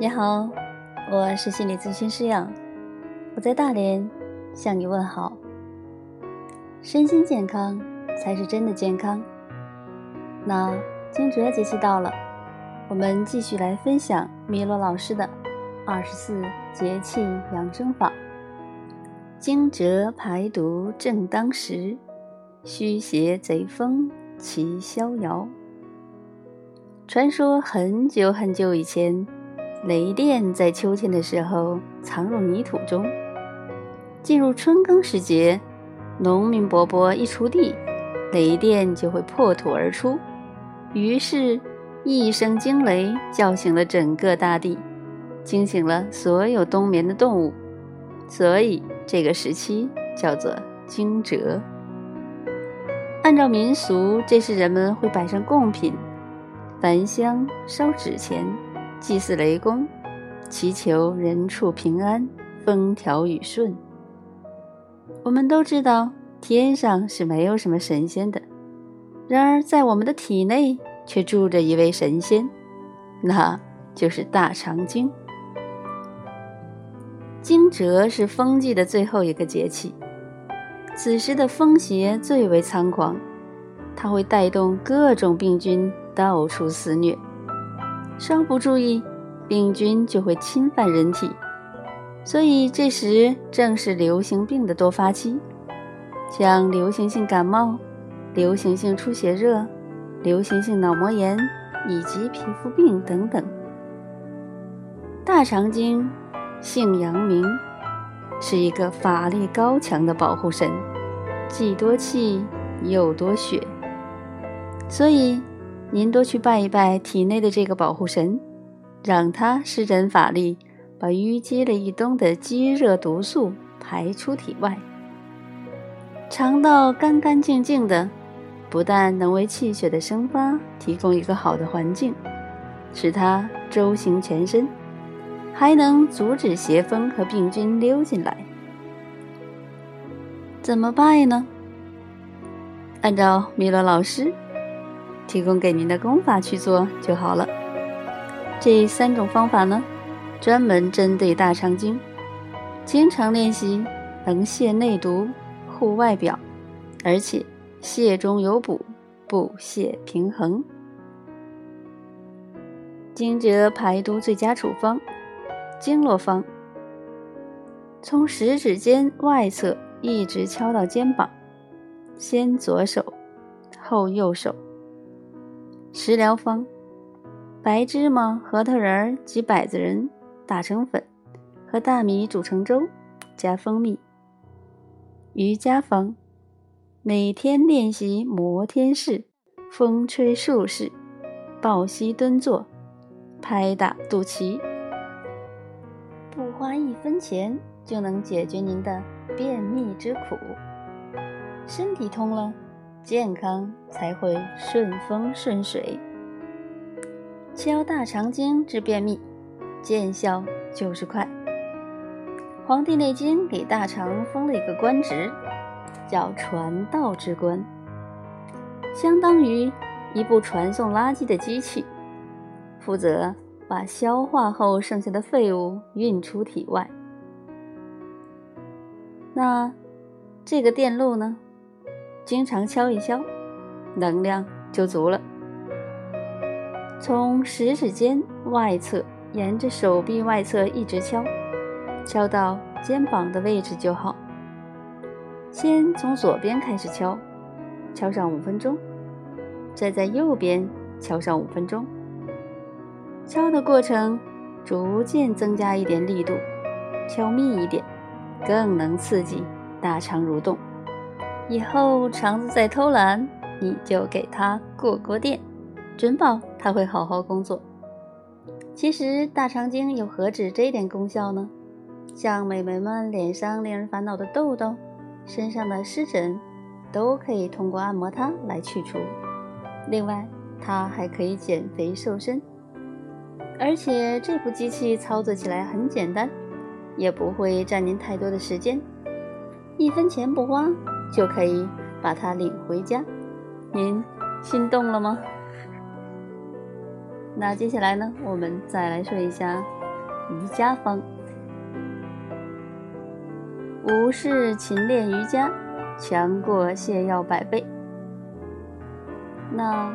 你好，我是心理咨询师杨，我在大连向你问好。身心健康才是真的健康。那惊蛰节气到了，我们继续来分享米洛老师的二十四节气养生法。惊蛰排毒正当时，驱邪贼风齐逍遥。传说很久很久以前。雷电在秋天的时候藏入泥土中，进入春耕时节，农民伯伯一锄地，雷电就会破土而出。于是，一声惊雷叫醒了整个大地，惊醒了所有冬眠的动物。所以，这个时期叫做惊蛰。按照民俗，这时人们会摆上贡品，焚香烧纸钱。祭祀雷公，祈求人畜平安、风调雨顺。我们都知道，天上是没有什么神仙的，然而在我们的体内却住着一位神仙，那就是大肠经。惊蛰是风季的最后一个节气，此时的风邪最为猖狂，它会带动各种病菌到处肆虐。稍不注意，病菌就会侵犯人体，所以这时正是流行病的多发期，像流行性感冒、流行性出血热、流行性脑膜炎以及皮肤病等等。大肠经姓阳明，是一个法力高强的保护神，既多气又多血，所以。您多去拜一拜体内的这个保护神，让他施展法力，把淤积了一冬的积热毒素排出体外。肠道干干净净的，不但能为气血的生发提供一个好的环境，使它周行全身，还能阻止邪风和病菌溜进来。怎么拜呢？按照米勒老师。提供给您的功法去做就好了。这三种方法呢，专门针对大肠经，经常练习能泻内毒、护外表，而且泻中有补，补泻平衡。惊蛰排毒最佳处方：经络方，从食指尖外侧一直敲到肩膀，先左手，后右手。食疗方：白芝麻、核桃仁儿及柏子仁打成粉，和大米煮成粥，加蜂蜜。瑜伽方：每天练习摩天式、风吹树式、抱膝蹲坐、拍打肚脐，不花一分钱就能解决您的便秘之苦。身体通了。健康才会顺风顺水。敲大肠经治便秘，见效就是快。《黄帝内经》给大肠封了一个官职，叫传道之官，相当于一部传送垃圾的机器，负责把消化后剩下的废物运出体外。那这个电路呢？经常敲一敲，能量就足了。从食指尖外侧，沿着手臂外侧一直敲，敲到肩膀的位置就好。先从左边开始敲，敲上五分钟，再在右边敲上五分钟。敲的过程逐渐增加一点力度，敲密一点，更能刺激大肠蠕动。以后肠子再偷懒，你就给他过过电，准保他会好好工作。其实大肠经又何止这点功效呢？像美眉们脸上令人烦恼的痘痘、身上的湿疹，都可以通过按摩它来去除。另外，它还可以减肥瘦身，而且这部机器操作起来很简单，也不会占您太多的时间，一分钱不花。就可以把它领回家，您心动了吗？那接下来呢，我们再来说一下瑜伽方。五是勤练瑜伽，强过泻药百倍。那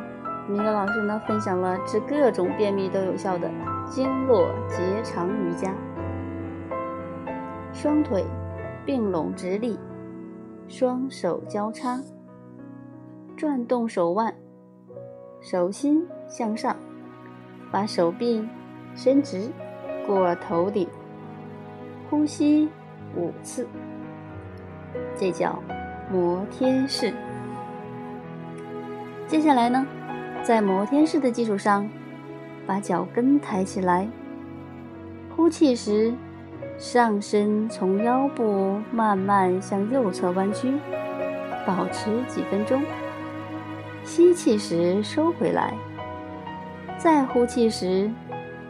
明德老师呢，分享了治各种便秘都有效的经络结肠瑜伽。双腿并拢直立，双手交叉，转动手腕，手心向上，把手臂伸直过头顶，呼吸。五次，这叫摩天式。接下来呢，在摩天式的基础上，把脚跟抬起来。呼气时，上身从腰部慢慢向右侧弯曲，保持几分钟。吸气时收回来，再呼气时，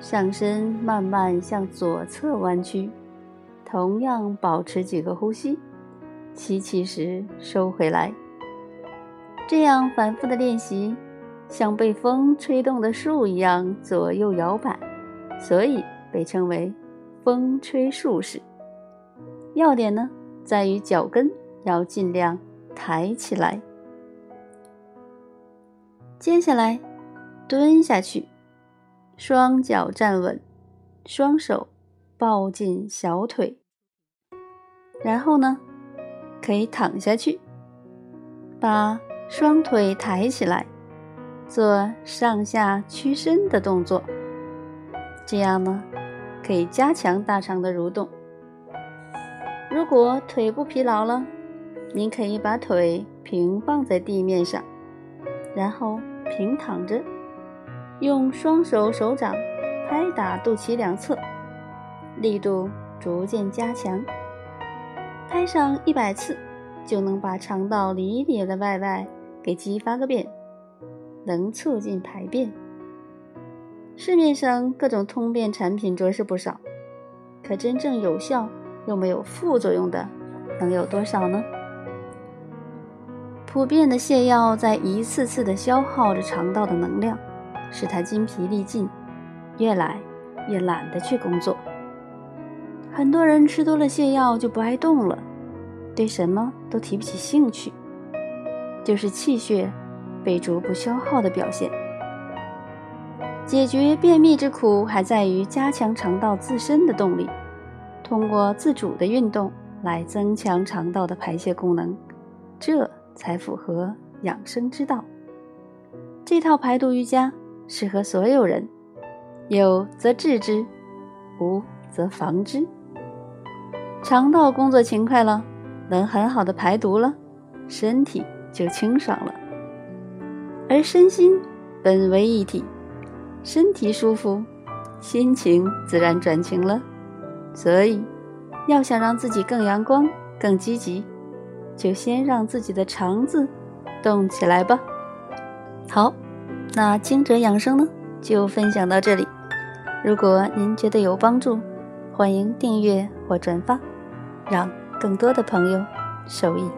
上身慢慢向左侧弯曲。同样保持几个呼吸，吸气时收回来。这样反复的练习，像被风吹动的树一样左右摇摆，所以被称为“风吹树式”。要点呢，在于脚跟要尽量抬起来。接下来，蹲下去，双脚站稳，双手。抱紧小腿，然后呢，可以躺下去，把双腿抬起来，做上下屈伸的动作。这样呢，可以加强大肠的蠕动。如果腿部疲劳了，您可以把腿平放在地面上，然后平躺着，用双手手掌拍打肚脐两侧。力度逐渐加强，拍上一百次，就能把肠道里里的外外给激发个遍，能促进排便。市面上各种通便产品着实不少，可真正有效又没有副作用的，能有多少呢？普遍的泻药在一次次的消耗着肠道的能量，使它筋疲力尽，越来越懒得去工作。很多人吃多了泻药就不爱动了，对什么都提不起兴趣，就是气血被逐步消耗的表现。解决便秘之苦，还在于加强肠道自身的动力，通过自主的运动来增强肠道的排泄功能，这才符合养生之道。这套排毒瑜伽适合所有人，有则治之，无则防之。肠道工作勤快了，能很好的排毒了，身体就清爽了。而身心本为一体，身体舒服，心情自然转晴了。所以，要想让自己更阳光、更积极，就先让自己的肠子动起来吧。好，那惊蛰养生呢，就分享到这里。如果您觉得有帮助，欢迎订阅或转发。让更多的朋友受益。